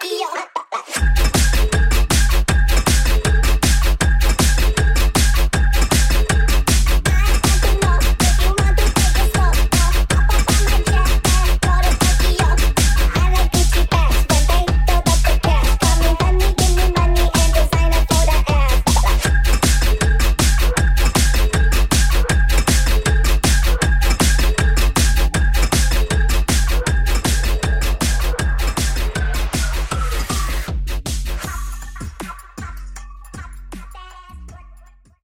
disappear.